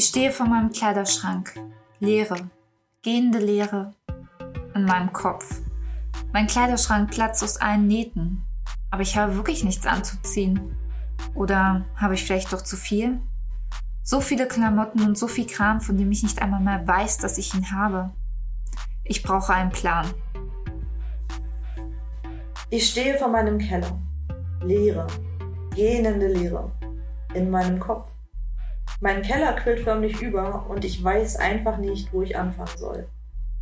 Ich stehe vor meinem Kleiderschrank. Leere, gehende Leere in meinem Kopf. Mein Kleiderschrank platzt aus allen Nähten. Aber ich habe wirklich nichts anzuziehen. Oder habe ich vielleicht doch zu viel? So viele Klamotten und so viel Kram, von dem ich nicht einmal mehr weiß, dass ich ihn habe. Ich brauche einen Plan. Ich stehe vor meinem Keller. Leere, gähnende Leere in meinem Kopf. Mein Keller quillt förmlich über und ich weiß einfach nicht, wo ich anfangen soll.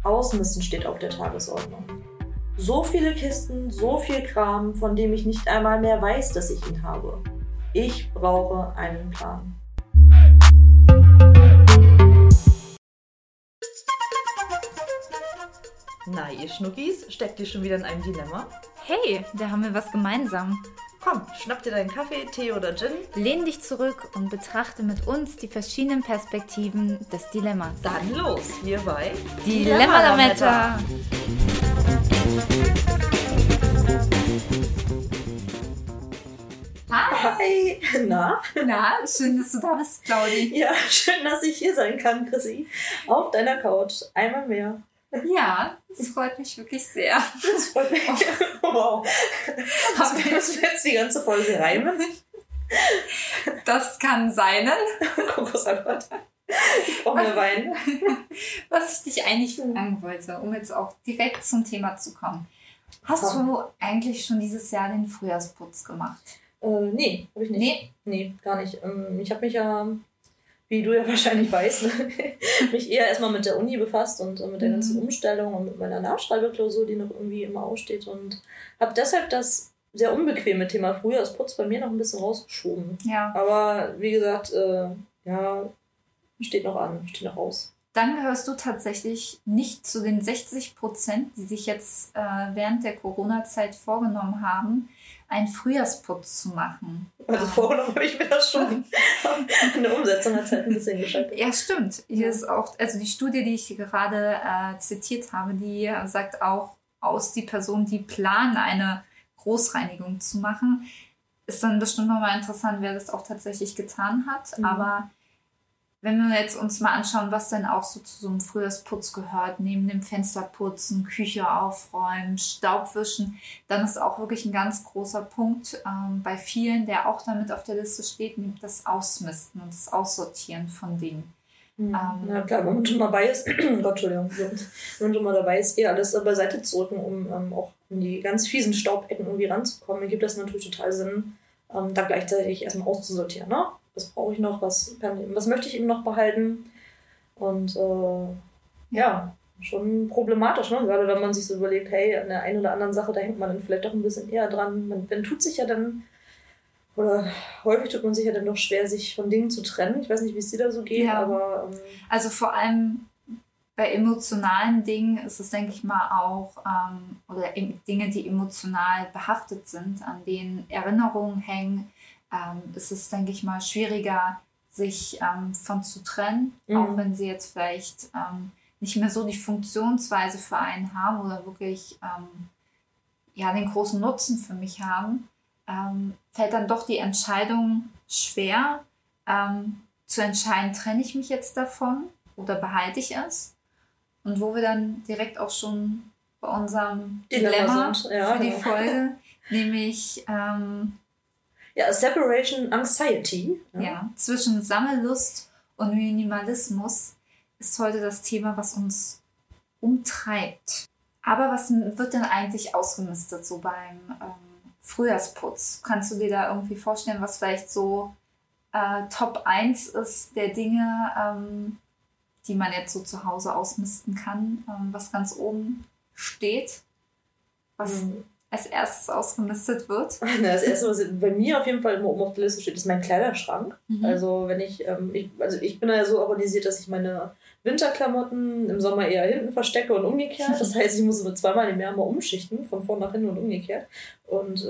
Ausmisten steht auf der Tagesordnung. So viele Kisten, so viel Kram, von dem ich nicht einmal mehr weiß, dass ich ihn habe. Ich brauche einen Plan. Na, ihr Schnuckis, steckt ihr schon wieder in einem Dilemma? Hey, da haben wir was gemeinsam. Komm, schnapp dir deinen Kaffee, Tee oder Gin. Lehn dich zurück und betrachte mit uns die verschiedenen Perspektiven des Dilemmas. Dann los, wir bei Dilemma Lametta. Hi! Na? Na, schön, dass du da bist, Claudi. Ja, schön, dass ich hier sein kann, Chrissy. Auf deiner Couch. Einmal mehr. Ja, das freut mich wirklich sehr. Das freut mich. Wow. Das wir jetzt die ganze Folge reimen. Das kann sein. Kokossalat. Ich brauche mehr Wein. Was ich dich eigentlich fragen wollte, um jetzt auch direkt zum Thema zu kommen. Hast du eigentlich schon dieses Jahr den Frühjahrsputz gemacht? Äh, nee, habe ich nicht. Nee. Nee, gar nicht. Ähm, ich habe mich ja, wie du ja wahrscheinlich weißt, mich eher erstmal mit der Uni befasst und äh, mit der Mhm. ganzen Umstellung und mit meiner Nachschreibeklausur, die noch irgendwie immer aussteht. Und habe deshalb das sehr unbequeme Thema Frühjahrsputz bei mir noch ein bisschen rausgeschoben. Ja. Aber wie gesagt, äh, ja, steht noch an, steht noch aus. Dann gehörst du tatsächlich nicht zu den 60 Prozent, die sich jetzt äh, während der Corona-Zeit vorgenommen haben, einen Frühjahrsputz zu machen. Also Ähm, vorgenommen habe ich mir das schon. Umsetzung hat es halt ein bisschen gescheitert. Ja, stimmt. Hier Ja. ist auch, also die Studie, die ich hier gerade äh, zitiert habe, die äh, sagt auch aus, die Personen, die planen, eine Großreinigung zu machen, ist dann bestimmt nochmal interessant, wer das auch tatsächlich getan hat. Mhm. Aber wenn wir jetzt uns mal anschauen, was denn auch so zu so einem Frühjahrsputz gehört, neben dem Fensterputzen, Küche aufräumen, Staubwischen, dann ist auch wirklich ein ganz großer Punkt ähm, bei vielen, der auch damit auf der Liste steht, nämlich das Ausmisten und das Aussortieren von Dingen. Mhm. Ähm, Na klar, wenn man schon dabei ist, Gott, Entschuldigung, wenn man schon mal dabei ist, eh alles beiseite zu rücken, um ähm, auch in die ganz fiesen Staubecken irgendwie ranzukommen, dann gibt das natürlich total Sinn, ähm, da gleichzeitig erstmal auszusortieren. Ne? Was brauche ich noch, was, kann, was möchte ich eben noch behalten? Und äh, ja, schon problematisch, ne? gerade wenn man sich so überlegt, hey, an der einen oder anderen Sache, da hängt man dann vielleicht doch ein bisschen eher dran. Man, man tut sich ja dann, oder häufig tut man sich ja dann doch schwer, sich von Dingen zu trennen. Ich weiß nicht, wie es dir da so geht, Ja. aber ähm, Also vor allem bei emotionalen Dingen ist es, denke ich mal, auch, ähm, oder Dinge, die emotional behaftet sind, an denen Erinnerungen hängen, ähm, ist es, denke ich mal, schwieriger, sich ähm, von zu trennen, Mhm. auch wenn sie jetzt vielleicht ähm, nicht mehr so die Funktionsweise für einen haben oder wirklich ähm, ja, den großen Nutzen für mich haben, ähm, fällt dann doch die Entscheidung schwer, ähm, zu entscheiden, trenne ich mich jetzt davon oder behalte ich es? Und wo wir dann direkt auch schon bei unserem Dilemma Dilemma, sind, ja, für die ja. Folge, nämlich ähm, Ja, Separation Anxiety. ja, zwischen Sammellust und Minimalismus ist heute das Thema, was uns umtreibt. Aber was wird denn eigentlich ausgemistet so beim ähm, Frühjahrsputz? Kannst du dir da irgendwie vorstellen, was vielleicht so äh, Top 1 ist der Dinge, ähm, die man jetzt so zu Hause ausmisten kann, ähm, was ganz oben steht, was Mhm. Als erstes ausgemistet wird? Das erste, was bei mir auf jeden Fall immer oben auf der Liste steht, ist mein Kleiderschrank. Mhm. Also wenn ich, ähm, ich, also ich bin ja so organisiert, dass ich meine Winterklamotten im Sommer eher hinten verstecke und umgekehrt. Das heißt, ich muss so zweimal im Jahr mal umschichten, von vorn nach hinten und umgekehrt. Und äh,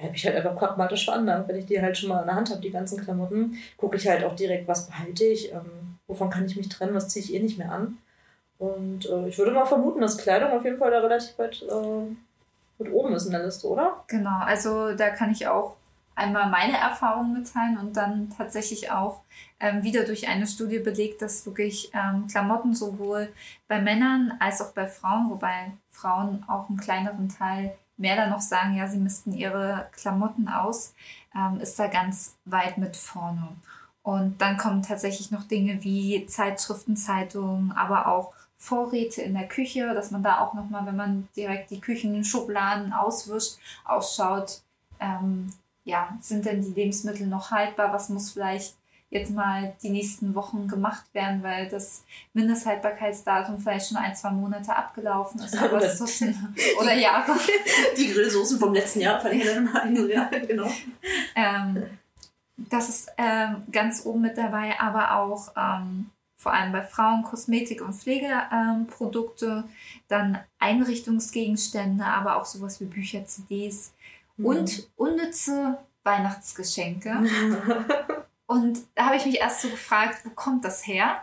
ja, habe ich halt einfach pragmatisch veranlagt. Wenn ich die halt schon mal in der Hand habe, die ganzen Klamotten, gucke ich halt auch direkt, was behalte ich, ähm, wovon kann ich mich trennen, was ziehe ich eh nicht mehr an. Und äh, ich würde mal vermuten, dass Kleidung auf jeden Fall da relativ weit äh, mit oben ist in der Liste, oder? Genau, also da kann ich auch einmal meine Erfahrungen mitteilen und dann tatsächlich auch ähm, wieder durch eine Studie belegt, dass wirklich ähm, Klamotten sowohl bei Männern als auch bei Frauen, wobei Frauen auch einen kleineren Teil mehr dann noch sagen, ja, sie missten ihre Klamotten aus, ähm, ist da ganz weit mit vorne. Und dann kommen tatsächlich noch Dinge wie Zeitschriften, Zeitungen, aber auch Vorräte in der Küche, dass man da auch nochmal, wenn man direkt die Küchenschubladen auswischt, ausschaut, ähm, ja, sind denn die Lebensmittel noch haltbar? Was muss vielleicht jetzt mal die nächsten Wochen gemacht werden, weil das Mindesthaltbarkeitsdatum vielleicht schon ein, zwei Monate abgelaufen ist. Aber oder, so oder Jahre. Die Grillsoßen vom letzten Jahr verlängern ja, genau. Ähm, das ist ähm, ganz oben mit dabei, aber auch ähm, vor allem bei Frauen Kosmetik- und Pflegeprodukte, dann Einrichtungsgegenstände, aber auch sowas wie Bücher, CDs mhm. und unnütze Weihnachtsgeschenke. und da habe ich mich erst so gefragt, wo kommt das her?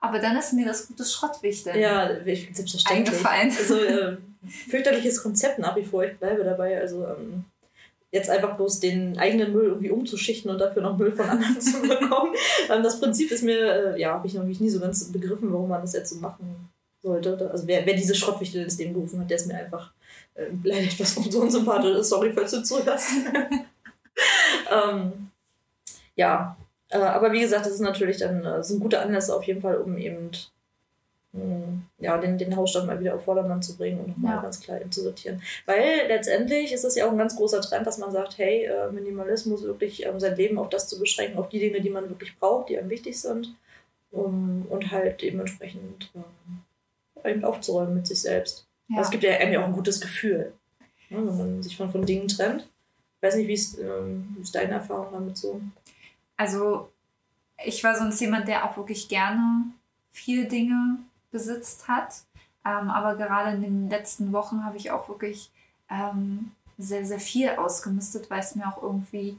Aber dann ist mir das gute Schrottwichteln ja, selbstverständlich. eingefallen. Also äh, fürchterliches Konzept nach wie vor, ich bleibe dabei. Also ähm, jetzt einfach bloß den eigenen Müll irgendwie umzuschichten und dafür noch Müll von anderen zu bekommen. Ähm, das Prinzip ist mir, äh, ja, habe ich noch nie so ganz begriffen, warum man das jetzt so machen sollte. Also wer, wer diese Schrottwichtel ins Leben gerufen hat, der ist mir einfach äh, leider etwas so unsympathisch. Sorry, falls du zuhörst. ähm, ja, äh, aber wie gesagt, das ist natürlich dann äh, sind gute Anlässe auf jeden Fall, um eben ja, den, den Hausstand mal wieder auf Vordermann zu bringen und nochmal ja. ganz klar zu sortieren. Weil letztendlich ist es ja auch ein ganz großer Trend, dass man sagt, hey, äh, Minimalismus wirklich ähm, sein Leben auf das zu beschränken, auf die Dinge, die man wirklich braucht, die einem wichtig sind. Um, und halt dementsprechend ähm, eben aufzuräumen mit sich selbst. Ja. Es gibt ja einem ja auch ein gutes Gefühl, ne, wenn man sich von, von Dingen trennt. Ich weiß nicht, wie ist, ähm, wie ist deine Erfahrung damit so? Also, ich war sonst jemand, der auch wirklich gerne viele Dinge besitzt hat. Ähm, aber gerade in den letzten Wochen habe ich auch wirklich ähm, sehr, sehr viel ausgemistet, weil es mir auch irgendwie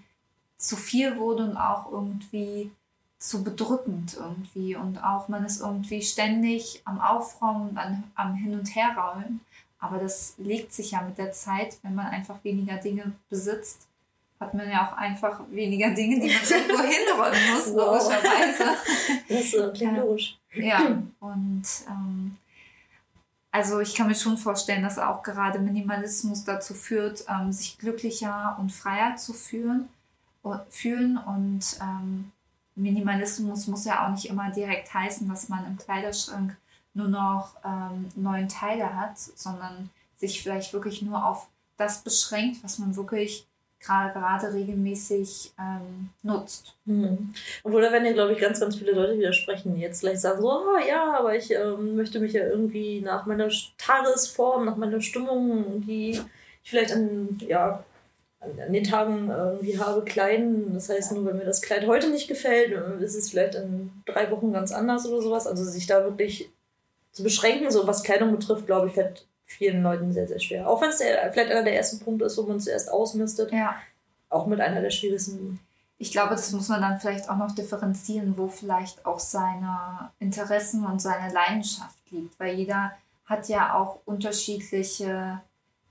zu viel wurde und auch irgendwie zu bedrückend irgendwie. Und auch man ist irgendwie ständig am Aufräumen und am, am Hin- und Herrollen. Aber das legt sich ja mit der Zeit, wenn man einfach weniger Dinge besitzt, hat man ja auch einfach weniger Dinge, die man irgendwo hinrollen muss, wow. logischerweise. Das äh, klingt logisch. Ja, und ähm, also ich kann mir schon vorstellen, dass auch gerade Minimalismus dazu führt, ähm, sich glücklicher und freier zu fühlen, fühlen. Und ähm, Minimalismus muss ja auch nicht immer direkt heißen, dass man im Kleiderschrank nur noch ähm, neun Teile hat, sondern sich vielleicht wirklich nur auf das beschränkt, was man wirklich gerade regelmäßig ähm, nutzt. Mhm. Obwohl da werden ja, glaube ich, ganz, ganz viele Leute widersprechen. Jetzt vielleicht sagen so, oh, ja, aber ich ähm, möchte mich ja irgendwie nach meiner Tagesform, nach meiner Stimmung, die ich vielleicht an, ja, an, den Tagen irgendwie habe, kleiden. Das heißt, nur wenn mir das Kleid heute nicht gefällt, äh, ist es vielleicht in drei Wochen ganz anders oder sowas. Also sich da wirklich zu beschränken, so was Kleidung betrifft, glaube ich, fällt vielen Leuten sehr, sehr schwer. Auch wenn es vielleicht einer der ersten Punkte ist, wo man zuerst ausmistet. Ja. Auch mit einer der schwierigsten. Ich glaube, das muss man dann vielleicht auch noch differenzieren, wo vielleicht auch seine Interessen und seine Leidenschaft liegt. Weil jeder hat ja auch unterschiedliche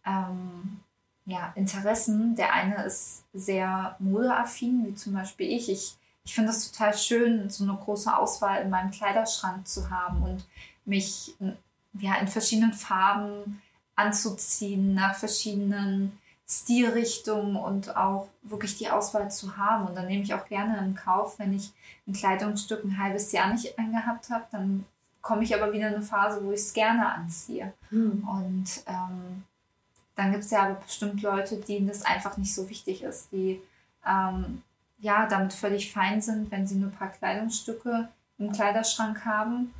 ähm, ja, Interessen. Der eine ist sehr modeaffin, wie zum Beispiel ich. Ich, ich finde es total schön, so eine große Auswahl in meinem Kleiderschrank zu haben und mich ja, in verschiedenen Farben anzuziehen, nach verschiedenen Stilrichtungen und auch wirklich die Auswahl zu haben. Und dann nehme ich auch gerne in Kauf, wenn ich ein Kleidungsstück ein halbes Jahr nicht angehabt habe, dann komme ich aber wieder in eine Phase, wo ich es gerne anziehe. Mhm. Und ähm, dann gibt es ja aber bestimmt Leute, denen das einfach nicht so wichtig ist, die ähm, ja damit völlig fein sind, wenn sie nur ein paar Kleidungsstücke im Kleiderschrank haben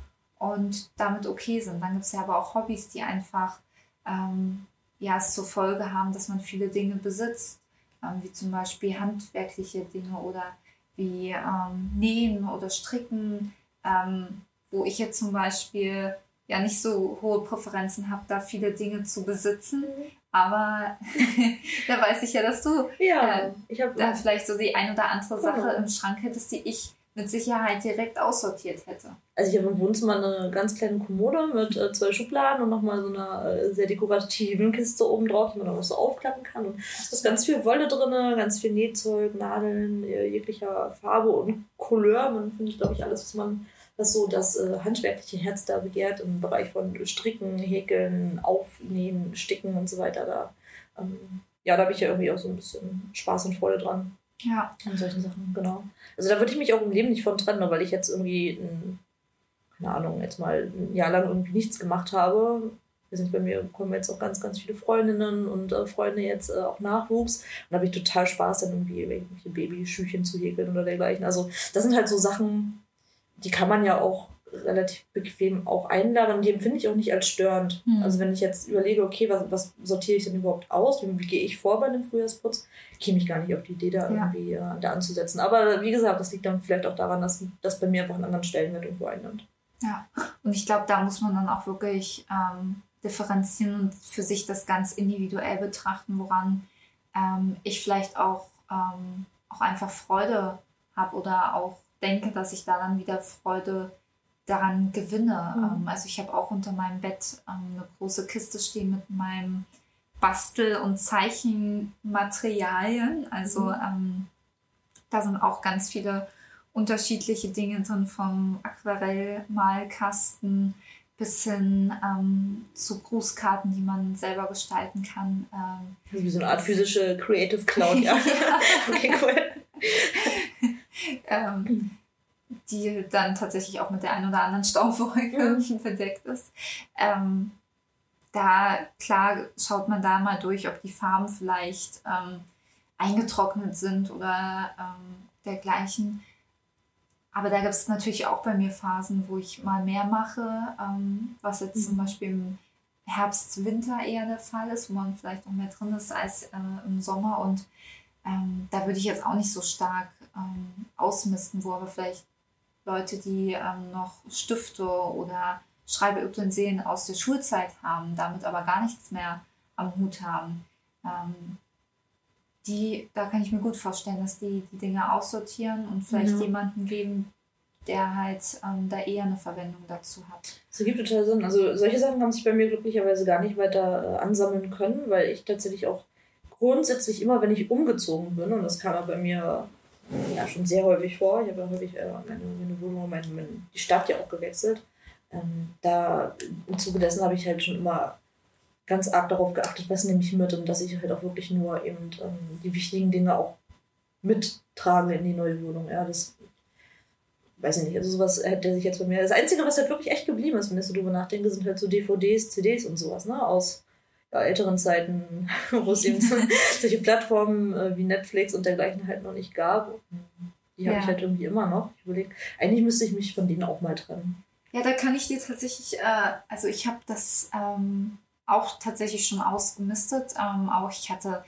und damit okay sind. Dann gibt es ja aber auch Hobbys, die einfach ähm, ja, es zur Folge haben, dass man viele Dinge besitzt, ähm, wie zum Beispiel handwerkliche Dinge oder wie ähm, Nähen oder Stricken, ähm, wo ich jetzt zum Beispiel ja nicht so hohe Präferenzen habe, da viele Dinge zu besitzen. Mhm. Aber da weiß ich ja, dass du ja, äh, da vielleicht so die ein oder andere Sache im Schrank hättest, die ich mit Sicherheit direkt aussortiert hätte. Also ich habe im Wohnzimmer eine ganz kleine Kommode mit äh, zwei Schubladen und nochmal so eine äh, sehr dekorative Kiste oben drauf, die man dann auch so aufklappen kann. Und da ist ganz viel Wolle drin, ganz viel Nähzeug, Nadeln äh, jeglicher Farbe und Couleur. Man findet, glaube ich, alles, was man, was so das äh, handwerkliche Herz da begehrt im Bereich von Stricken, Häkeln, Aufnähen, Sticken und so weiter. Da, ähm, ja, da habe ich ja irgendwie auch so ein bisschen Spaß und Freude dran. Ja. An solchen Sachen, genau. Also da würde ich mich auch im Leben nicht von trennen, weil ich jetzt irgendwie, ein, keine Ahnung, jetzt mal ein Jahr lang irgendwie nichts gemacht habe. Wir sind bei mir kommen jetzt auch ganz, ganz viele Freundinnen und äh, Freunde jetzt äh, auch Nachwuchs. Und da habe ich total Spaß, dann irgendwie irgendwelche Babyschüchen zu häkeln oder dergleichen. Also das sind halt so Sachen, die kann man ja auch relativ bequem auch einladen. Die empfinde ich auch nicht als störend. Hm. Also wenn ich jetzt überlege, okay, was, was sortiere ich denn überhaupt aus? Wie, wie gehe ich vor bei dem Frühjahrsputz? käme ich gar nicht auf die Idee, da Ja. irgendwie äh, da anzusetzen. Aber wie gesagt, das liegt dann vielleicht auch daran, dass das bei mir einfach einen anderen Stellenwert irgendwo einnimmt. Ja, und ich glaube, da muss man dann auch wirklich ähm, differenzieren und für sich das ganz individuell betrachten, woran ähm, ich vielleicht auch, ähm, auch einfach Freude habe oder auch denke, dass ich da dann wieder Freude daran gewinne. Mhm. Ähm, also ich habe auch unter meinem Bett ähm, eine große Kiste stehen mit meinem Bastel- und Zeichenmaterialien. Also Mhm. ähm, da sind auch ganz viele unterschiedliche Dinge drin, vom Aquarellmalkasten bis hin ähm, zu Grußkarten, die man selber gestalten kann. Ähm, Wie so eine Art physische Creative Cloud, ja. okay, cool. ähm, die dann tatsächlich auch mit der ein oder anderen Staubwolke bedeckt ist. Ähm, da, klar, schaut man da mal durch, ob die Farben vielleicht ähm, eingetrocknet sind oder ähm, dergleichen. Aber da gibt es natürlich auch bei mir Phasen, wo ich mal mehr mache, ähm, was jetzt zum Mhm. Beispiel im Herbst, Winter eher der Fall ist, wo man vielleicht noch mehr drin ist als äh, im Sommer. Und ähm, da würde ich jetzt auch nicht so stark ähm, ausmisten, wo aber vielleicht Leute, die ähm, noch Stifte oder Schreibeutensilien aus der Schulzeit haben, damit aber gar nichts mehr am Hut haben. Ähm, die, da kann ich mir gut vorstellen, dass die die Dinge aussortieren und vielleicht Ja. jemanden geben, der halt ähm, da eher eine Verwendung dazu hat. Das ergibt total Sinn. Also solche Sachen haben sich bei mir glücklicherweise gar nicht weiter äh, ansammeln können, weil ich tatsächlich auch grundsätzlich immer, wenn ich umgezogen bin, und das kam ja bei mir ja schon sehr häufig vor, ich habe ja häufig äh, meine, meine Wohnung, meine, meine, die Stadt ja auch gewechselt, ähm, da im Zuge dessen habe ich halt schon immer ganz arg darauf geachtet, was nehme ich mit und dass ich halt auch wirklich nur eben ähm, die wichtigen Dinge auch mittrage in die neue Wohnung. Ja, das weiß ich nicht, also sowas hätte sich jetzt bei mir. Das Einzige, was halt wirklich echt geblieben ist, wenn ich so drüber nachdenke, sind halt so DVDs, CDs und sowas, ne? Aus ja, älteren Zeiten, wo es eben so, solche Plattformen äh, wie Netflix und dergleichen halt noch nicht gab. Die habe Ja. ich halt irgendwie immer noch. Ich überlege, eigentlich müsste ich mich von denen auch mal trennen. Ja, da kann ich dir tatsächlich, äh, also ich habe das ähm, auch tatsächlich schon ausgemistet. Ähm, auch ich hatte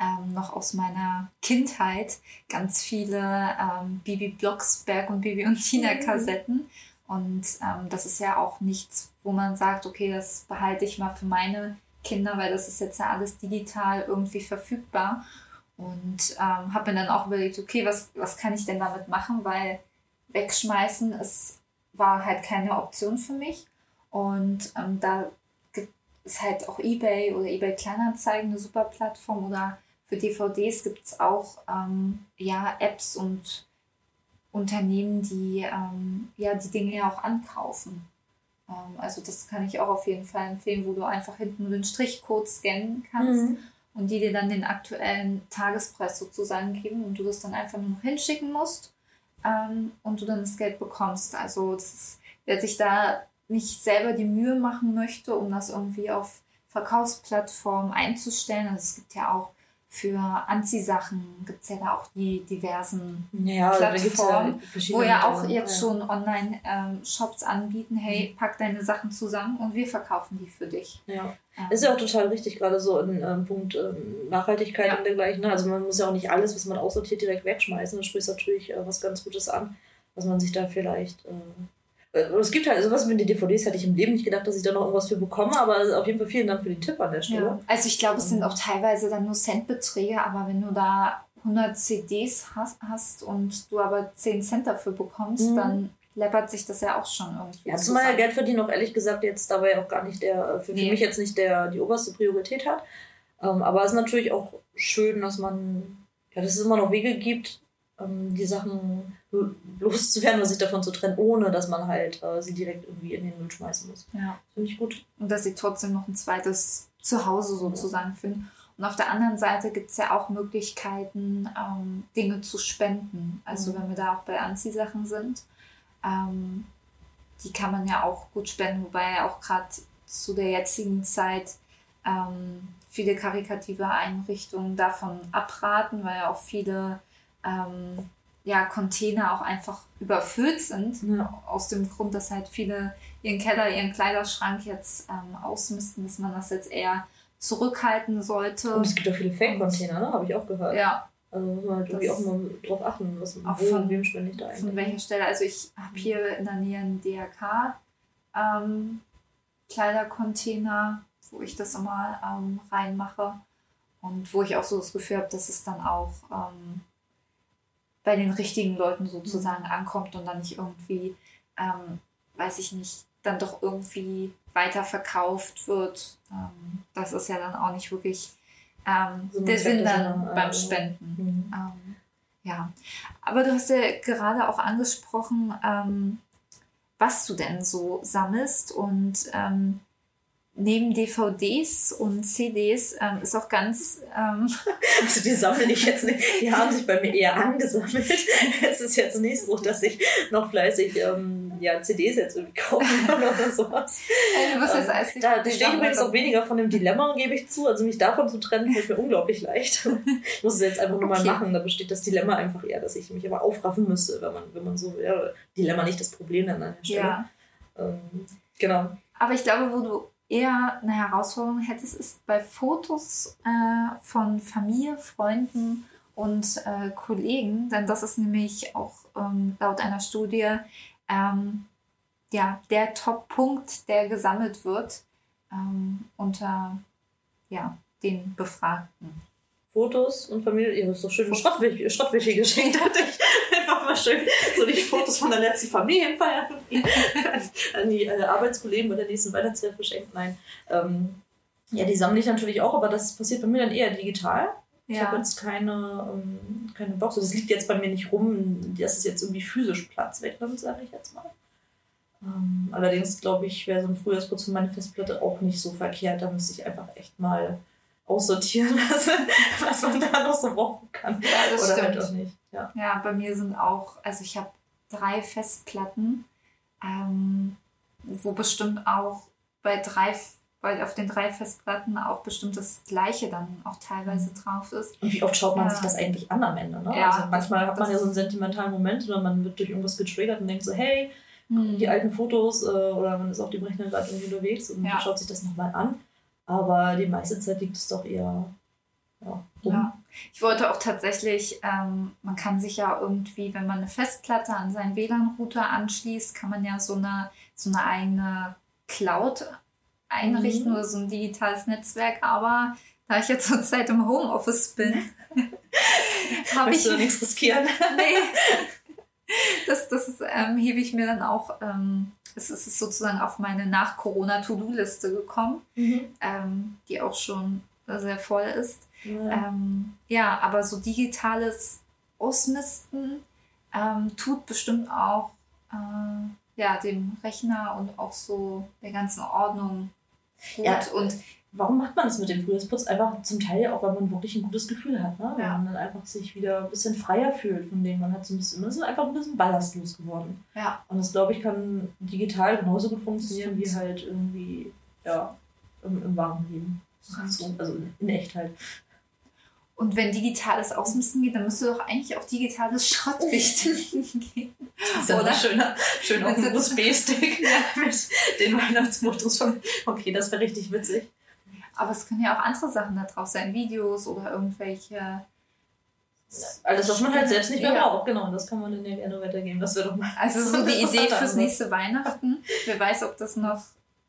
ähm, noch aus meiner Kindheit ganz viele ähm, Bibi Blocksberg und Bibi und Tina Mhm. Kassetten. Und ähm, das ist ja auch nichts, wo man sagt, okay, das behalte ich mal für meine Kinder, weil das ist jetzt ja alles digital irgendwie verfügbar. Und ähm, habe mir dann auch überlegt, okay, was, was kann ich denn damit machen, weil wegschmeißen ist war halt keine Option für mich. Und ähm, da gibt es halt auch eBay oder eBay Kleinanzeigen eine super Plattform oder für DVDs gibt es auch ähm, ja, Apps und Unternehmen, die ähm, ja, die Dinge ja auch ankaufen. Ähm, also das kann ich auch auf jeden Fall empfehlen, wo du einfach hinten nur den Strichcode scannen kannst Mhm. und die dir dann den aktuellen Tagespreis sozusagen geben und du das dann einfach nur noch hinschicken musst ähm, und du dann das Geld bekommst. Also ist, wer sich da nicht selber die Mühe machen möchte, um das irgendwie auf Verkaufsplattformen einzustellen, also es gibt ja auch für Anziehsachen gibt es ja da auch die diversen Ja, Plattformen, wo ja auch jetzt Ja. schon Online-Shops anbieten, hey, pack deine Sachen zusammen und wir verkaufen die für dich. Ja. Ähm, Ist ja auch total richtig, gerade so in ähm, Punkt ähm, Nachhaltigkeit Ja. und dergleichen. Also man muss ja auch nicht alles, was man aussortiert, direkt wegschmeißen. Du sprichst natürlich äh, was ganz Gutes an, was man sich da vielleicht. Äh, äh, es gibt halt sowas mit den DVDs, hätte ich im Leben nicht gedacht, dass ich da noch irgendwas für bekomme, aber auf jeden Fall vielen Dank für den Tipp an der Stelle. Ja. Also ich glaube, es sind auch teilweise dann nur Centbeträge, aber wenn du da 100 CDs hast, hast und du aber 10 Cent dafür bekommst, Mhm. dann läppert sich das ja auch schon irgendwie. Ja, zumal ja zusammen. Geld verdienen auch ehrlich gesagt jetzt dabei auch gar nicht der, für, Nee. für mich jetzt nicht der, die oberste Priorität hat. Ähm, aber es ist natürlich auch schön, dass man, ja, dass es immer noch Wege gibt, ähm, die Sachen loszuwerden oder sich davon zu trennen, ohne dass man halt äh, sie direkt irgendwie in den Müll schmeißen muss. Ja. Finde ich gut. Und dass sie trotzdem noch ein zweites Zuhause sozusagen finden. Und auf der anderen Seite gibt es ja auch Möglichkeiten, ähm, Dinge zu spenden. Also Mhm. wenn wir da auch bei Anziehsachen sind, ähm, die kann man ja auch gut spenden, wobei ja auch gerade zu der jetzigen Zeit ähm, viele karikative Einrichtungen davon abraten, weil ja auch viele ähm, ja, Container auch einfach überfüllt sind. Ja. Aus dem Grund, dass halt viele ihren Keller, ihren Kleiderschrank jetzt ähm, ausmisten, dass man das jetzt eher zurückhalten sollte. Und es gibt auch viele Fake-Container, ne? Habe ich auch gehört. ja, Also muss man halt irgendwie Das- auch mal drauf achten, was, wo, von- wem spende ich da von eigentlich. welcher Stelle. Also ich habe hier in der Nähe einen DRK ähm, Kleidercontainer, wo ich das immer ähm, reinmache und wo ich auch so das Gefühl habe, dass es dann auch ähm, bei den richtigen Leuten sozusagen ankommt und dann nicht irgendwie, ähm, weiß ich nicht, dann doch irgendwie weiterverkauft wird. Ähm, das ist ja dann auch nicht wirklich ähm, So der Sinn dann beim Spenden. Mhm. Ähm, ja, aber du hast ja gerade auch angesprochen, ähm, was du denn so sammelst und ähm, neben DVDs und CDs ähm, ist auch ganz ähm, Also die sammle ich jetzt nicht. Die haben sich bei mir eher angesammelt. Es ist jetzt nicht so, dass ich noch fleißig ähm, ja, CDs jetzt irgendwie kaufen kann oder sowas. bist jetzt Ähm, als da da stehe ich übrigens auch weniger von dem Dilemma, gebe ich zu. Also mich davon zu trennen, fällt mir unglaublich leicht. Ich muss es jetzt einfach nur mal Okay. machen. Da besteht das Dilemma einfach eher, dass ich mich aber aufraffen müsste, wenn man, wenn man so wäre. Dilemma nicht das Problem dann an der Stelle. Ja, Ähm, genau. aber ich glaube, wo du eher eine Herausforderung hättest, ist bei Fotos äh, von Familie, Freunden und äh, Kollegen, denn das ist nämlich auch ähm, laut einer Studie ähm, ja, der Top-Punkt, der gesammelt wird ähm, unter ja, den Befragten. Fotos und Familie, ihr habt so schöne. Schrottwäsche, Schrottwäsche geschenkt, hatte ich mal schön so die Fotos von der letzten Familienfeier an die äh, Arbeitskollegen bei der nächsten Weihnachtsfeier verschenkt. Nein. Ähm, ja, die sammle ich natürlich auch, aber das passiert bei mir dann eher digital. Ich habe Ja, jetzt keine, ähm, keine Box. Das liegt jetzt bei mir nicht rum, dass es jetzt irgendwie physisch Platz wegnimmt, sage ich jetzt mal. Ähm, allerdings glaube ich, wäre so ein Frühjahrsputz für meine Festplatte auch nicht so verkehrt. Da müsste ich einfach echt mal aussortieren, was, was man da noch so brauchen kann. ja das Oder stimmt. halt auch nicht. Ja. Ja, bei mir sind auch, also ich habe drei Festplatten, ähm, wo bestimmt auch bei drei, bei auf den drei Festplatten auch bestimmt das gleiche dann auch teilweise drauf ist. Und wie oft schaut man Ja. sich das eigentlich an am Ende? Ne? Ja, also manchmal hat man ja so einen sentimentalen Moment oder man wird durch irgendwas getriggert und denkt so, hey, Hm. die alten Fotos äh, oder man ist auf dem Rechner gerade irgendwie unterwegs und Ja. schaut sich das nochmal an. Aber die meiste Zeit liegt es doch eher ja, rum. Ja. Ich wollte auch tatsächlich, ähm, man kann sich ja irgendwie, wenn man eine Festplatte an seinen WLAN-Router anschließt, kann man ja so eine, so eine eigene Cloud einrichten Mhm. oder so ein digitales Netzwerk. Aber da ich jetzt zurzeit im Homeoffice bin, habe ich du nichts riskieren? nee. Das, das ähm, hebe ich mir dann auch, ähm, es ist sozusagen auf meine Nach-Corona-To-Do-Liste gekommen, ähm, die auch schon sehr voll ist. Ja. Ähm, ja, aber so digitales Ausmisten ähm, tut bestimmt auch äh, ja, dem Rechner und auch so der ganzen Ordnung gut. Ja. Und Warum macht man das mit dem Frühjahrsputz? Einfach zum Teil auch, weil man wirklich ein gutes Gefühl hat. Ne? Weil Ja. man dann einfach sich wieder ein bisschen freier fühlt von dem. Man hat so ein bisschen, man ist einfach ein bisschen ballastlos geworden. ja, Und das, glaube ich, kann digital genauso gut funktionieren wie halt irgendwie, ja, im, im wahren Leben. So, also in Echtheit. und wenn digitales Ausmisten geht, dann müsste doch eigentlich auch digitales Schrottwichteln gehen. Das ist Oder? schöner, schön auf dem Wenn sie- USB-Stick mit den Weihnachtsmodus von, okay, das wäre richtig witzig. Aber es können ja auch andere Sachen da drauf sein, Videos oder irgendwelche. Alles, was man halt selbst nicht mehr Ja. braucht, genau, das kann man dann ja gerne weitergeben. Das wäre doch mal. Also so die Idee fürs nächste Weihnachten. Wer weiß, ob das noch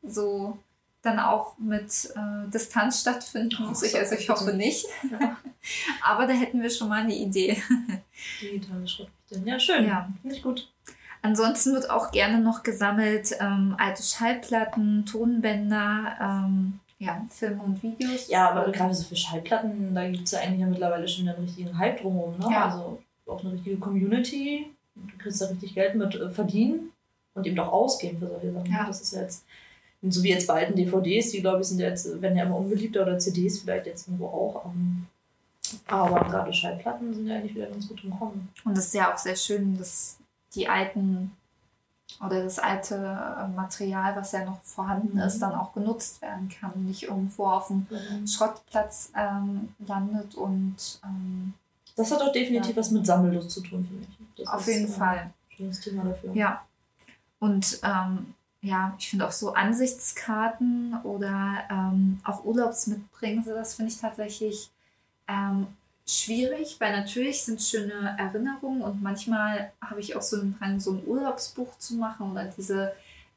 so dann auch mit äh, Distanz stattfinden muss. Ich, also ich hoffe nicht. Ja. Aber da hätten wir schon mal eine Idee. Digitale Schriften. Ja, schön. Ja. Finde ich gut. Ansonsten wird auch gerne noch gesammelt ähm, alte Schallplatten, Tonbänder, ähm, ja, Filme und Videos. Ja, aber gerade so für Schallplatten, da gibt es ja eigentlich ja mittlerweile schon einen richtigen Hype drumherum. Ne? Ja. Also auch eine richtige Community. Du kriegst da richtig Geld mit äh, verdienen und eben auch ausgeben für solche Sachen. Ja. Das ist ja jetzt, so wie jetzt bei alten DVDs, die glaube ich sind ja jetzt, werden ja immer unbeliebter oder CDs vielleicht jetzt irgendwo auch. Ähm, aber gerade Schallplatten sind ja eigentlich wieder ganz gut im Kommen. Und das ist ja auch sehr schön, dass die alten oder das alte äh, Material, was ja noch vorhanden Mhm. ist, dann auch genutzt werden kann und nicht irgendwo auf dem Schrottplatz ähm, landet und ähm, Das hat auch definitiv Ja. was mit Sammellust zu tun, finde ich. Das auf ist, jeden äh, Fall. Schönes Thema dafür. Ja. Und ähm, ja, ich finde auch so Ansichtskarten oder ähm, auch Urlaubsmitbringsel, das finde ich tatsächlich ähm, schwierig, weil natürlich sind schöne Erinnerungen und manchmal habe ich auch so einen Drang, so ein Urlaubsbuch zu machen oder diese,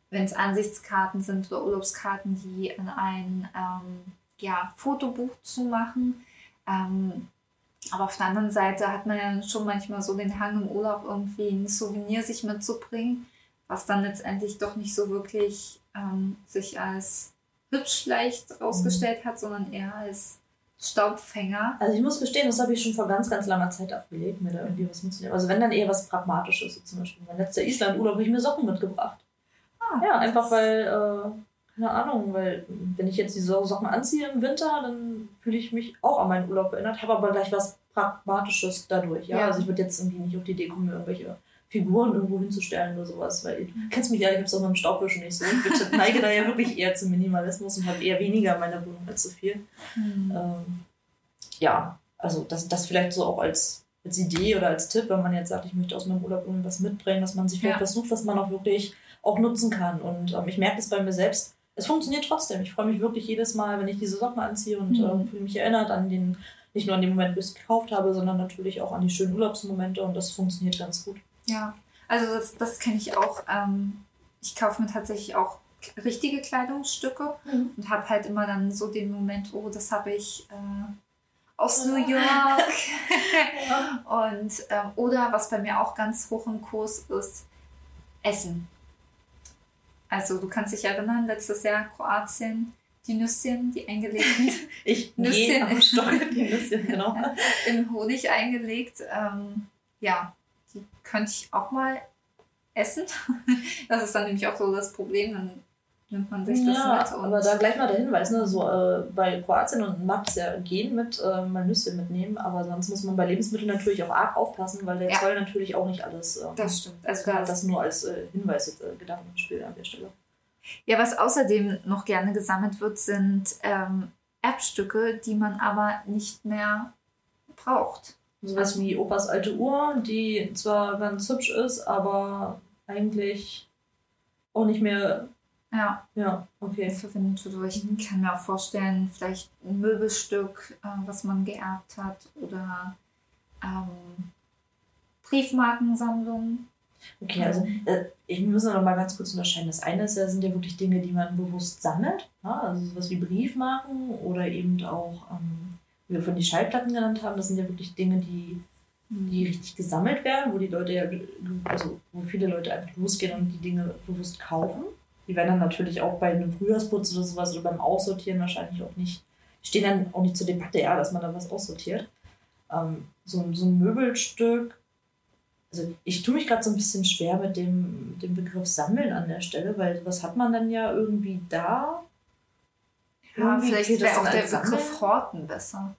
wenn es Ansichtskarten sind oder Urlaubskarten, die in ein ähm, ja, Fotobuch zu machen. Ähm, aber auf der anderen Seite hat man ja schon manchmal so den Hang im Urlaub irgendwie ein Souvenir sich mitzubringen, was dann letztendlich doch nicht so wirklich ähm, sich als hübsch vielleicht rausgestellt hat, sondern eher als Staubfänger. Also ich muss gestehen, das habe ich schon vor ganz, ganz langer Zeit abgelegt, mir da irgendwie was mitzunehmen. Also wenn dann eher was Pragmatisches, so zum Beispiel mein letzter Island-Urlaub habe ich mir Socken mitgebracht. Ah, Ja, einfach weil, äh, keine Ahnung, weil wenn ich jetzt diese Socken anziehe im Winter, dann fühle ich mich auch an meinen Urlaub erinnert, habe aber gleich was Pragmatisches dadurch. Ja, Ja. also ich würde jetzt irgendwie nicht auf die Idee kommen, mir irgendwelche Figuren irgendwo hinzustellen oder sowas, weil du kennst mich ja, ich habe es auch mit dem Staubwischen nicht so. Ich neige da ja wirklich eher zum Minimalismus und habe eher weniger in meiner Wohnung als zu viel. Hm. Ähm, ja, also das, das vielleicht so auch als, als Idee oder als Tipp, wenn man jetzt sagt, ich möchte aus meinem Urlaub irgendwas mitbringen, dass man sich vielleicht Ja. was sucht, was man auch wirklich auch nutzen kann. Und ähm, ich merke das bei mir selbst. Es funktioniert trotzdem. Ich freue mich wirklich jedes Mal, wenn ich diese Socken anziehe und Mhm. ähm, fühle mich erinnert an den, nicht nur an den Moment, wo ich es gekauft habe, sondern natürlich auch an die schönen Urlaubsmomente und das funktioniert ganz gut. Ja, also das, das kenne ich auch. Ähm, ich kaufe mir tatsächlich auch richtige Kleidungsstücke und habe halt immer dann so den Moment, oh, das habe ich äh, aus New York. Und, ähm, oder was bei mir auch ganz hoch im Kurs ist, Essen. Also du kannst dich erinnern, letztes Jahr Kroatien, die Nüsschen, die eingelegten, Ich Nüsschen. am Stock, die Nüsschen, genau. in Honig eingelegt. Ähm, ja, die könnte ich auch mal essen. Das ist dann nämlich auch so das Problem, dann nimmt man sich das Ja, mit. Und aber da gleich mal der Hinweis, ne, so äh, bei Kroatien und mag es ja gehen mit äh, mal Nüsse mitnehmen, aber sonst muss man bei Lebensmitteln natürlich auch arg aufpassen, weil der Ja. Zoll natürlich auch nicht alles. Äh, das stimmt. Also das, das nur als äh, Hinweis jetzt äh, gedacht im Spiel an der Stelle. ja, was außerdem noch gerne gesammelt wird, sind ähm, Erbstücke, die man aber nicht mehr braucht. Sowas wie Opas alte Uhr, die zwar ganz hübsch ist, aber eigentlich auch nicht mehr. Ja, Ja, okay. verwendet wird. Ich Mhm. kann mir auch vorstellen, vielleicht ein Möbelstück, äh, was man geerbt hat oder ähm, Briefmarkensammlung. Okay, also äh, ich muss noch mal ganz kurz unterscheiden. Das eine ist, ja, sind ja wirklich Dinge, die man bewusst sammelt. Ja? Also sowas wie Briefmarken oder eben auch, ähm, wie wir von die Schallplatten genannt haben, das sind ja wirklich Dinge, die, die richtig gesammelt werden, wo die Leute ja, also wo viele Leute einfach losgehen und die Dinge bewusst kaufen. Die werden dann natürlich auch bei einem Frühjahrsputz oder sowas oder beim Aussortieren wahrscheinlich auch nicht, stehen dann auch nicht zur Debatte, ja, dass man da was aussortiert. Ähm, so, ein- so ein Möbelstück, also ich tue mich gerade so ein bisschen schwer mit dem, mit dem Begriff Sammeln an der Stelle, weil was hat man dann ja irgendwie da? Ja, vielleicht wäre auch der? Begriff Horten besser.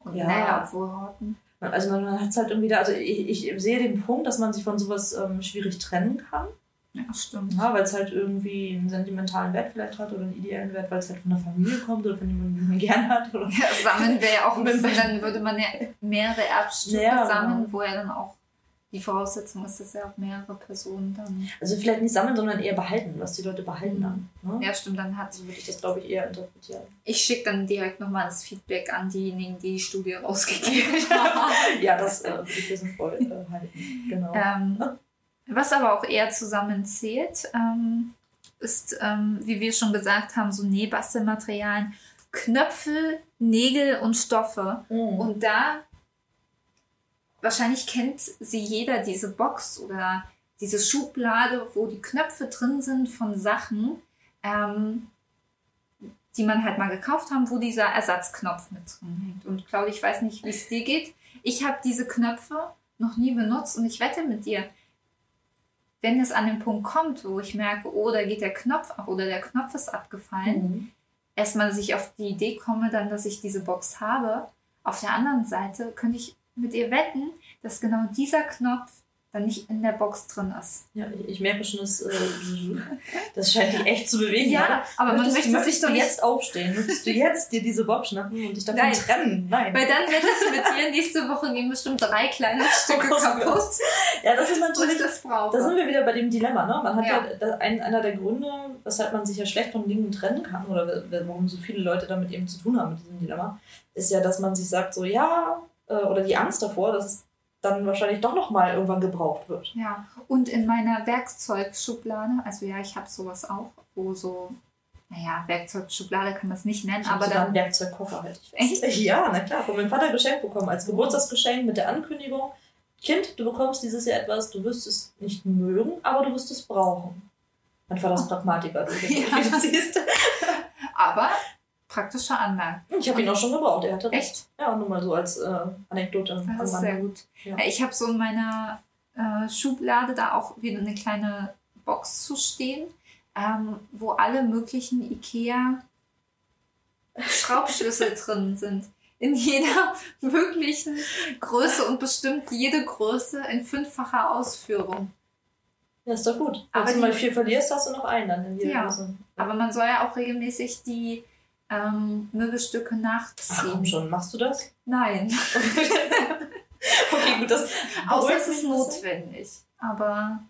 Und Ja. naja, obwohl Horten. Also man, man hat es halt irgendwie da, also ich, ich sehe den Punkt, dass man sich von sowas ähm, schwierig trennen kann, Ja, stimmt. ja, weil es halt irgendwie einen sentimentalen Wert vielleicht hat oder einen ideellen Wert, weil es halt von der Familie kommt oder von jemandem, den man gern hat. Oder Ja, sammeln wäre ja auch ein bisschen, dann würde man ja mehrere Erbstücke Ja, sammeln, genau. wo ja dann auch die Voraussetzung ist, dass ja auch mehrere Personen dann. also vielleicht nicht sammeln, sondern eher behalten, was die Leute behalten dann. Ne? Ja, stimmt, dann hat. So würde ich das, glaube ich, eher interpretieren. Ich schicke dann direkt nochmal das Feedback an diejenigen, die die Studie rausgegeben haben. ja, das äh, würde ich für sinnvoll äh, halten. Genau. ähm, was aber auch eher zusammenzählt, ähm, ist, ähm, wie wir schon gesagt haben, so Nähbastelmaterialien, Knöpfe, Nägel und Stoffe. Mhm. Und da, wahrscheinlich kennt sie jeder diese Box oder diese Schublade, wo die Knöpfe drin sind von Sachen, ähm, die man halt mal gekauft haben, wo dieser Ersatzknopf mit drin hängt. Und Claudia, ich weiß nicht, wie es dir geht. Ich habe diese Knöpfe noch nie benutzt und ich wette mit dir, wenn es an den Punkt kommt, wo ich merke, oh, da geht der Knopf ab oder der Knopf ist abgefallen, Mhm. erstmal, dass ich auf die Idee komme, dann, dass ich diese Box habe. Auf der anderen Seite könnte ich mit ihr wetten, dass genau dieser Knopf dann nicht in der Box drin ist. Ja, ich, merke schon, dass, äh, das scheint dich echt zu bewegen. Ja, oder? aber man Möchtest- möchte sich doch du nicht- jetzt aufstehen? Möchtest du jetzt dir diese Box schnappen und dich davon Nein. trennen? Nein. Weil dann wette ich mit dir, nächste Woche gehen bestimmt drei kleine Stücke Oh kaputt, Ja, das ist natürlich ich das brauche. Da sind wir wieder bei dem Dilemma, ne? Man hat ja, Ja. da- ein, einer der Gründe, weshalb man sich ja schlecht von Dingen trennen kann oder warum so viele Leute damit eben zu tun haben mit diesem Dilemma, ist ja, dass man sich sagt, so ja, äh, oder die Angst davor, dass es dann wahrscheinlich doch nochmal irgendwann gebraucht wird. Ja, und in meiner Werkzeugschublade, also ja, ich habe sowas auch, wo so, naja, Werkzeugschublade kann man es nicht nennen, Ich aber dann Werkzeugkoffer halt. Echt? Ja, na klar, von meinem Vater geschenkt bekommen, als Geburtstagsgeschenk mit der Ankündigung, Kind, du bekommst dieses Jahr etwas, du wirst es nicht mögen, aber du wirst es brauchen. Mein Vater ist Pragmatiker, du, Ja. wie du siehst. aber praktische Anmerkung. Ich habe ihn auch schon gebraucht, er hatte recht. Echt? Ja, nur mal so als äh, Anekdote. Das ist sehr gut. Ja. Ich habe so in meiner äh, Schublade da auch wieder eine kleine Box zu stehen, ähm, wo alle möglichen IKEA Schraubschlüssel drin sind. In jeder möglichen Größe und bestimmt jede Größe in fünffacher Ausführung. Ja, ist doch gut. Wenn Aber du mal vier verlierst, hast du noch einen dann in jeder Ja. Größe. Aber man soll ja auch regelmäßig die ähm, Möbelstücke Ach nachziehen. schon, machst du das? Nein, okay, gut, das außer es ist notwendig. Aber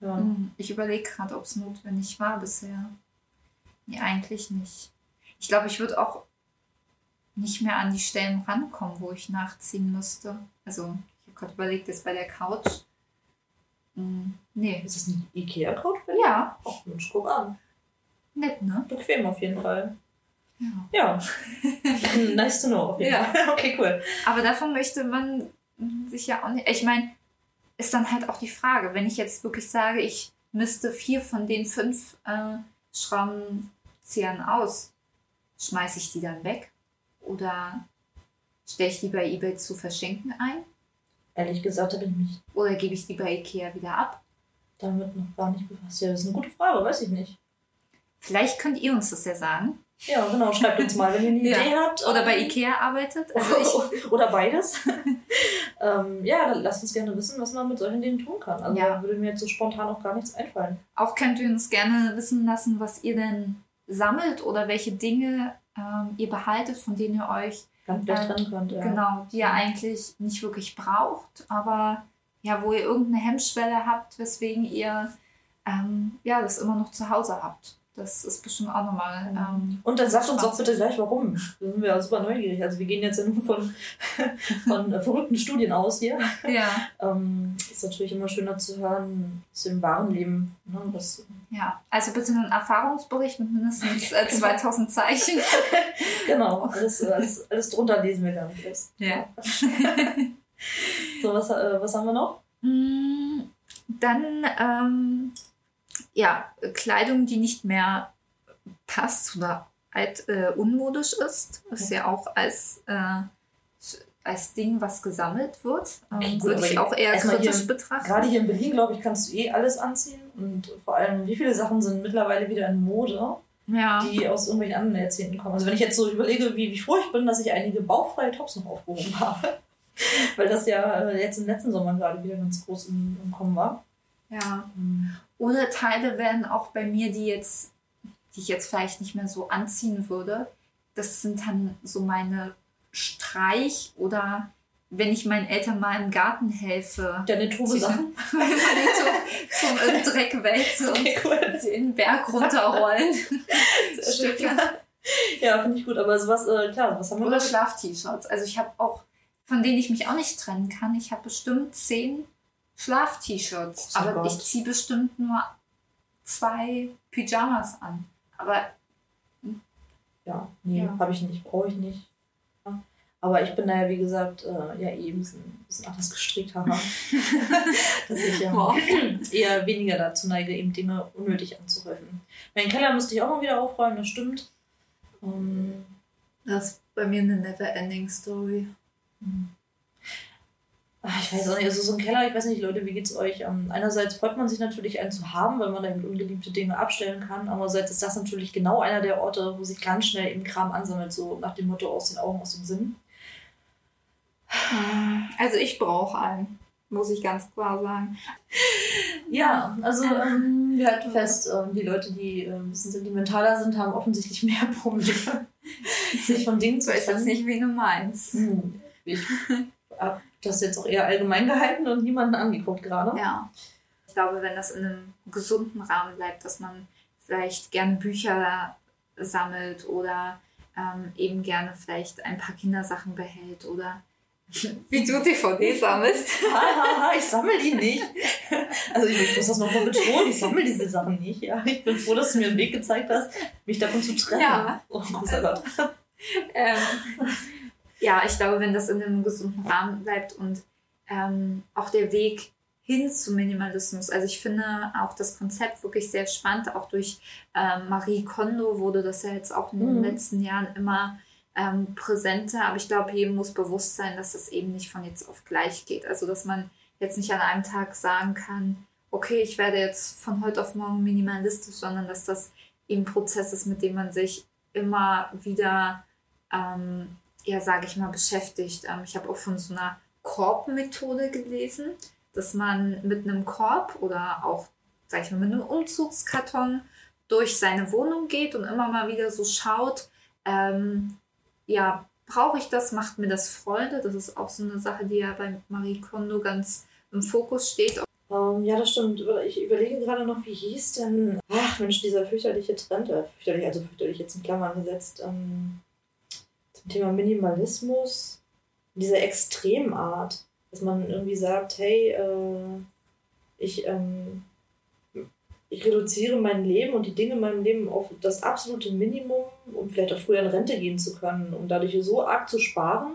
Ja. Hm, Ich überlege gerade, ob es notwendig war bisher. Nee, eigentlich nicht. Ich glaube, ich würde auch nicht mehr an die Stellen rankommen, wo ich nachziehen müsste. Also, ich habe gerade überlegt, jetzt bei der Couch. Hm, nee. Ist das ein Ikea-Code? Ja, Ach Mensch, guck an. Nett, ne? Bequem auf jeden Fall. Ja. Ja. nice to know auf jeden Ja. Fall. Okay, cool. Aber davon möchte man sich ja auch nicht. Ich meine, ist dann halt auch die Frage, wenn ich jetzt wirklich sage, ich müsste vier von den fünf äh, Schraubenziehern aus, schmeiße ich die dann weg? Oder stelle ich die bei eBay zu verschenken ein? Ehrlich gesagt habe ich mich Oder gebe ich die bei Ikea wieder ab? damit noch gar nicht befasst. Ja, das ist eine gute Frage, weiß ich nicht. Vielleicht könnt ihr uns das ja sagen. Ja, genau, schreibt uns mal, wenn ihr eine Ja. Idee habt. Oder bei ähm, Ikea arbeitet. Also Oder beides. ähm, ja, dann lasst uns gerne wissen, was man mit solchen Dingen tun kann. Also Ja. würde mir jetzt so spontan auch gar nichts einfallen. Auch könnt ihr uns gerne wissen lassen, was ihr denn sammelt oder welche Dinge ähm, ihr behaltet, von denen ihr euch Ganz Ähm, trennen könnt. Ja. Genau, die ihr eigentlich nicht wirklich braucht, aber ja, wo ihr irgendeine Hemmschwelle habt, weswegen ihr ähm, ja, das immer noch zu Hause habt. Das ist bestimmt auch nochmal. Ähm, Und dann sagt uns auch bitte gleich, warum. Da sind wir ja super neugierig. Also wir gehen jetzt ja nur von, von äh, verrückten Studien aus hier. ja, Ähm, ist natürlich immer schöner zu hören, aus dem wahren Leben. Ne? Was, ja, also bitte einen Erfahrungsbericht mit mindestens äh, 2000 Zeichen. genau, alles, alles, alles drunter lesen wir gar nicht. erst. Ja. so, was, äh, was haben wir noch? Mm, Dann, ähm, ja, Kleidung, die nicht mehr passt oder alt, äh, unmodisch ist, ist ja auch als, äh, als Ding, was gesammelt wird. Ähm, gut, Würde ich auch eher erstmal hier- kritisch betrachten. Gerade hier in Berlin, glaube ich, kannst du eh alles anziehen. Und vor allem, wie viele Sachen sind mittlerweile wieder in Mode, ja. die aus irgendwelchen anderen Jahrzehnten kommen. Also wenn ich jetzt so überlege, wie, wie froh ich bin, dass ich einige bauchfreie Tops noch aufgehoben habe. Weil das ja äh, jetzt im letzten Sommer gerade wieder ganz groß im, im Kommen war. ja. Oder Teile werden auch bei mir, die jetzt, die ich jetzt vielleicht nicht mehr so anziehen würde. Das sind dann so meine Streich- oder wenn ich meinen Eltern mal im Garten helfe. Deine man die zum, zum Dreck wälze und Okay, cool. den Berg runterrollen. Sehr schön. Stücke. Ja, finde ich gut. Aber sowas, äh, klar, was haben wir Oder? Schlaf-T-Shirts. Also ich habe auch, von denen ich mich auch nicht trennen kann, ich habe bestimmt zehn Schlaf-T-Shirts. Oh aber Gott. ich ziehe bestimmt nur zwei Pyjamas an. Aber Ja, nee, Ja. habe ich nicht, brauche ich nicht. Ja. Aber ich bin da ja, wie gesagt, äh, ja eben ein bisschen, anders gestrickt habe. dass ich ähm, Wow. eher weniger dazu neige, eben Dinge unnötig anzuhäufen. Meinen Keller müsste ich auch mal wieder aufräumen, das stimmt. Ähm, das ist bei mir eine never-ending Story. ach, ich weiß auch nicht, also so ein Keller, ich weiß nicht, Leute, wie geht's euch? Ähm, einerseits freut man sich natürlich, einen zu haben, weil man da eben ungeliebte Dinge abstellen kann. Andererseits ist das natürlich genau einer der Orte, wo sich ganz schnell eben Kram ansammelt, so nach dem Motto aus den Augen, aus dem Sinn. Also ich brauche einen, muss ich ganz klar sagen. Ja, also ähm, wir halten fest, ähm, die Leute, die äh, ein bisschen sentimentaler sind, haben offensichtlich mehr Probleme, sich von Dingen zu So ist jetzt trennen. nicht, wie du meinst. Hm, Ich habe das jetzt auch eher allgemein gehalten und niemanden angeguckt gerade. Ja. Ich glaube, wenn das in einem gesunden Rahmen bleibt, dass man vielleicht gerne Bücher sammelt oder ähm, eben gerne vielleicht ein paar Kindersachen behält oder wie du DVD sammelst. Hahaha, ich sammle die nicht. Also ich muss das nochmal betonen, ich sammle diese Sachen nicht. Ja, ich bin froh, dass du mir einen Weg gezeigt hast, mich davon zu trennen. Ja. Oh, großer Gott. Ähm, ja, ich glaube, wenn das in einem gesunden Rahmen bleibt und ähm, auch der Weg hin zum Minimalismus. Also ich finde auch das Konzept wirklich sehr spannend. Auch durch ähm, Marie Kondo wurde das ja jetzt auch in den Mhm. letzten Jahren immer ähm, präsenter. Aber ich glaube, jedem muss bewusst sein, dass das eben nicht von jetzt auf gleich geht. Also dass man jetzt nicht an einem Tag sagen kann, okay, ich werde jetzt von heute auf morgen minimalistisch, sondern dass das eben ein Prozess ist, mit dem man sich immer wieder, ähm, ja, sage ich mal, beschäftigt. Ähm, ich habe auch von so einer Korbmethode gelesen, dass man mit einem Korb oder auch, sage ich mal, mit einem Umzugskarton durch seine Wohnung geht und immer mal wieder so schaut, ähm, ja, brauche ich das, macht mir das Freude? Das ist auch so eine Sache, die ja bei Marie Kondo ganz im Fokus steht. Ähm, ja, das stimmt. Ich überlege gerade noch, wie hieß denn. Ach Mensch, dieser fürchterliche Trend, äh, fürchterlich, also fürchterlich jetzt in Klammern gesetzt, ähm, zum Thema Minimalismus, diese Extremart, dass man irgendwie sagt, hey, äh, ich, ähm, ich reduziere mein Leben und die Dinge in meinem Leben auf das absolute Minimum, um vielleicht auch früher in Rente gehen zu können, um dadurch so arg zu sparen,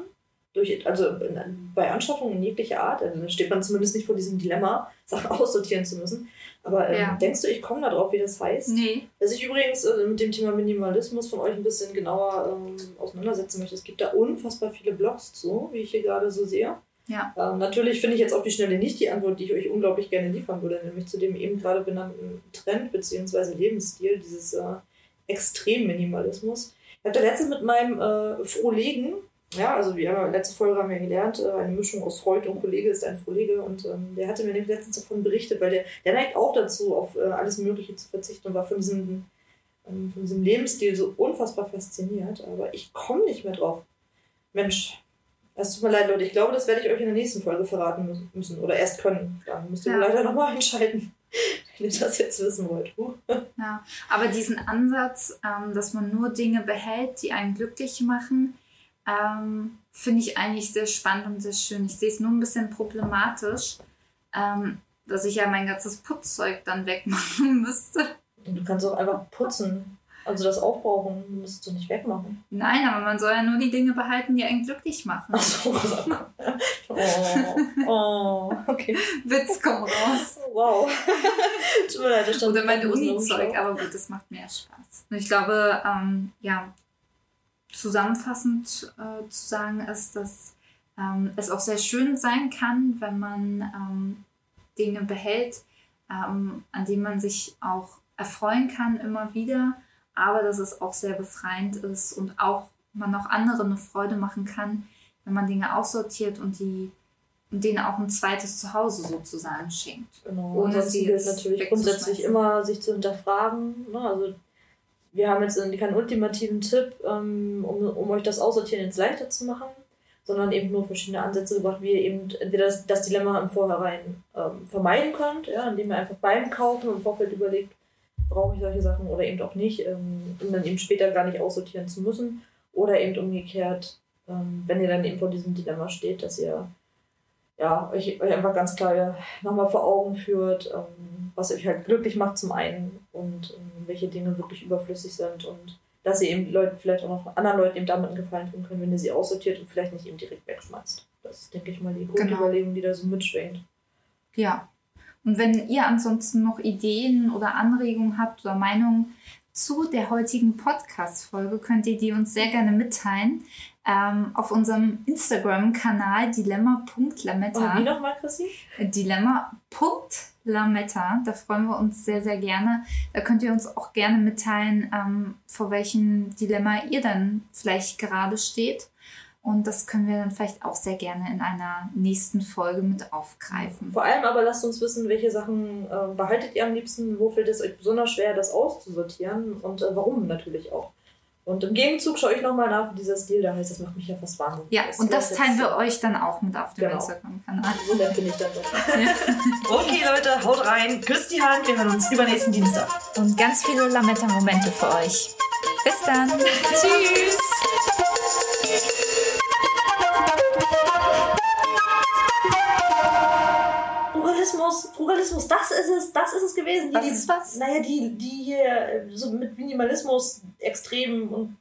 durch, also bei Anschaffungen in jeglicher Art, also da steht man zumindest nicht vor diesem Dilemma, Sachen aussortieren zu müssen. Aber ähm, Ja. denkst du, ich komme da drauf, wie das heißt? Nee. Dass ich übrigens äh, mit dem Thema Minimalismus von euch ein bisschen genauer ähm, auseinandersetzen möchte. Es gibt da unfassbar viele Blogs zu, wie ich hier gerade so sehe. Ja. Ähm, natürlich finde ich jetzt auf die Schnelle nicht die Antwort, die ich euch unglaublich gerne liefern würde, nämlich zu dem eben gerade benannten Trend bzw. Lebensstil, dieses äh, Extremminimalismus. Ich habe da letztens mit meinem äh, Frohlegen, ja, also wir haben ja, letzte Folge haben wir gelernt, äh, eine Mischung aus Freud und Kollege ist ein Frohlege und ähm, der hatte mir nämlich letztens davon berichtet, weil der, der neigt auch dazu, auf äh, alles Mögliche zu verzichten und war von diesem, ähm, von diesem Lebensstil so unfassbar fasziniert, aber ich komme nicht mehr drauf. Mensch, es tut mir leid, Leute. Ich glaube, das werde ich euch in der nächsten Folge verraten mü- müssen. Oder erst können. Dann müsst ihr Ja. leider nochmal einschalten, wenn ihr das jetzt wissen wollt. Ja, aber diesen Ansatz, ähm, dass man nur Dinge behält, die einen glücklich machen, ähm, finde ich eigentlich sehr spannend und sehr schön. Ich sehe es nur ein bisschen problematisch, ähm, dass ich ja mein ganzes Putzzeug dann wegmachen müsste. Und du kannst auch einfach putzen. Also das Aufbrauchen musst du nicht wegmachen. Nein, aber man soll ja nur die Dinge behalten, die einen glücklich machen. Ach so. oh, oh, okay. Witz, komm raus. Wow. Tut mir leid, das stand Oder mein Uni-Zeug, aber gut, das macht mehr Spaß. Und ich glaube, ähm, ja, zusammenfassend äh, zu sagen ist, dass ähm, es auch sehr schön sein kann, wenn man ähm, Dinge behält, ähm, an denen man sich auch erfreuen kann immer wieder, aber dass es auch sehr befreiend ist und auch man auch anderen eine Freude machen kann, wenn man Dinge aussortiert und die und denen auch ein zweites Zuhause sozusagen schenkt. Genau. ohne Ansonsten sie natürlich grundsätzlich immer, sich zu hinterfragen. Ne? Also wir haben jetzt keinen ultimativen Tipp, ähm, um, um euch das Aussortieren jetzt leichter zu machen, sondern eben nur verschiedene Ansätze gebracht, wie ihr eben entweder das, das Dilemma im Vorhinein ähm, vermeiden könnt, ja, indem ihr einfach beim Kaufen im Vorfeld überlegt, brauche ich solche Sachen oder eben auch nicht, ähm, um dann eben später gar nicht aussortieren zu müssen. Oder eben umgekehrt, ähm, wenn ihr dann eben vor diesem Dilemma steht, dass ihr ja, euch, euch einfach ganz klar nochmal vor Augen führt, ähm, was euch halt glücklich macht zum einen und ähm, welche Dinge wirklich überflüssig sind und dass ihr eben Leuten vielleicht auch noch anderen Leuten eben damit einen Gefallen tun könnt, wenn ihr sie aussortiert und vielleicht nicht eben direkt wegschmeißt. Das ist, denke ich mal, die Genau. Grundüberlegung, die da so mitschwingt. Ja. Und wenn ihr ansonsten noch Ideen oder Anregungen habt oder Meinungen zu der heutigen Podcast-Folge, könnt ihr die uns sehr gerne mitteilen. Ähm, auf unserem Instagram-Kanal Und wie dilemma.lametta. nochmal, Chrissy? Dilemma.lametta. Da freuen wir uns sehr, sehr gerne. Da könnt ihr uns auch gerne mitteilen, ähm, vor welchem Dilemma ihr dann vielleicht gerade steht. Und das können wir dann vielleicht auch sehr gerne in einer nächsten Folge mit aufgreifen. Vor allem aber lasst uns wissen, welche Sachen äh, behaltet ihr am liebsten, wo fällt es euch besonders schwer, das auszusortieren und äh, warum natürlich auch. Und im Gegenzug schaue ich nochmal nach, wie dieser Stil da heißt. Das macht mich ja fast wahnsinnig. Ja, Das und das teilen wir euch dann auch mit auf dem Genau. Instagram-Kanal. So nett bin ich dann doch. Okay, Leute, haut rein, küsst die Hand, wir hören uns übernächsten Dienstag. Und ganz viele Lametta-Momente für euch. Bis dann. Tschüss. Frugalismus, Frugalismus, das ist es, das ist es gewesen. Die, Was die, ist was? Naja, die, die hier äh, so mit Minimalismus extrem und